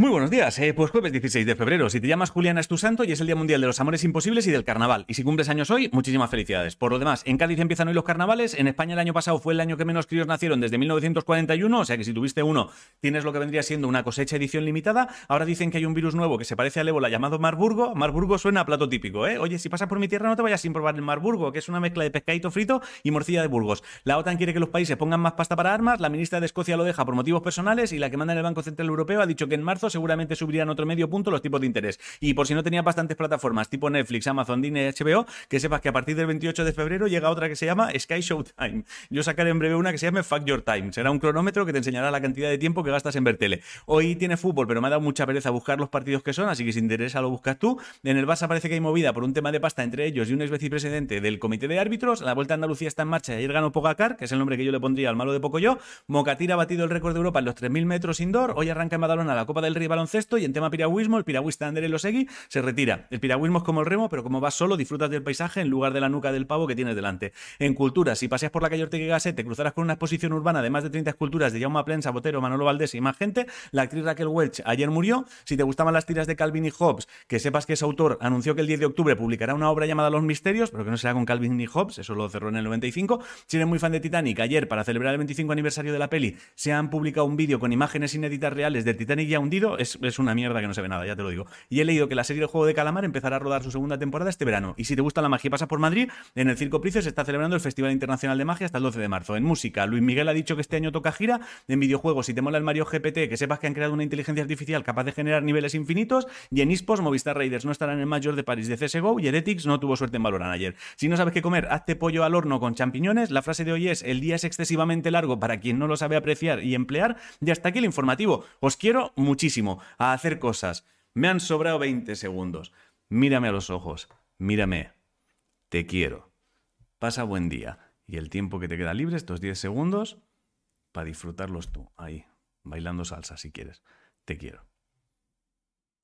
Muy buenos días, eh, pues jueves 16 de febrero. Si te llamas Juliana es tu santo y es el Día Mundial de los Amores Imposibles y del Carnaval. Y si cumples años hoy, muchísimas felicidades. Por lo demás, en Cádiz empiezan hoy los carnavales. En España el año pasado fue el año que menos críos nacieron desde 1941, o sea que si tuviste uno, tienes lo que vendría siendo una cosecha edición limitada. Ahora dicen que hay un virus nuevo que se parece al ébola llamado Marburgo. Marburgo suena a plato típico, ¿eh? Oye, si pasas por mi tierra no te vayas sin probar el Marburgo, que es una mezcla de pescadito frito y morcilla de Burgos. La OTAN quiere que los países pongan más pasta para armas, la ministra de Escocia lo deja por motivos personales y la que manda en el Banco Central Europeo ha dicho que en marzo seguramente subirían otro medio punto los tipos de interés. Y por si no tenías bastantes plataformas tipo Netflix, Amazon, Disney, HBO, que sepas que a partir del 28 de febrero llega otra que se llama Sky Showtime. Yo sacaré en breve una que se llame Fuck Your Time. Será un cronómetro que te enseñará la cantidad de tiempo que gastas en ver tele. Hoy tiene fútbol, pero me ha dado mucha pereza buscar los partidos que son, así que si te interesa lo buscas tú. En el Barça parece que hay movida por un tema de pasta entre ellos y un ex vicepresidente del comité de árbitros. La Vuelta a Andalucía está en marcha y ayer ganó Pogacar, que es el nombre que yo le pondría al malo de poco yo. Mocatira ha batido el récord de Europa en los 3.000 metros indoor. Hoy arranca en Badalona la Copa del Rey baloncesto y en tema piragüismo, el piragüista André Losegui se retira. El piragüismo es como el remo, pero como vas solo, disfrutas del paisaje en lugar de la nuca del pavo que tienes delante. En cultura, si paseas por la calle Ortega y te cruzarás con una exposición urbana de más de 30 esculturas de Jaume Plensa, Botero, Manolo Valdés y más gente. La actriz Raquel Welch ayer murió. Si te gustaban las tiras de Calvin y Hobbes, que sepas que ese autor anunció que el 10 de octubre publicará una obra llamada Los Misterios, pero que no será con Calvin y Hobbes, eso lo cerró en el 95. Si eres muy fan de Titanic, ayer, para celebrar el 25 aniversario de la peli, se han publicado un vídeo con imágenes inéditas reales del Titanic ya hundido. Es, es una mierda que no se ve nada, ya te lo digo. Y he leído que la serie del juego de calamar empezará a rodar su segunda temporada este verano. Y si te gusta la magia y pasas por Madrid, en el Circo Price se está celebrando el Festival Internacional de Magia hasta el 12 de marzo. En música, Luis Miguel ha dicho que este año toca gira. En videojuegos, si te mola el Mario GPT, que sepas que han creado una inteligencia artificial capaz de generar niveles infinitos. Y en eSports, Movistar Raiders no estarán en el Mayor de París de CSGO y Heretics no tuvo suerte en Valorant ayer. Si no sabes qué comer, hazte pollo al horno con champiñones. La frase de hoy es: el día es excesivamente largo para quien no lo sabe apreciar y emplear. Y hasta aquí el informativo. Os quiero a hacer cosas. Me han sobrado 20 segundos. Mírame a los ojos, mírame. Te quiero. Pasa buen día. Y el tiempo que te queda libre, estos 10 segundos, para disfrutarlos tú, ahí, bailando salsa si quieres. Te quiero.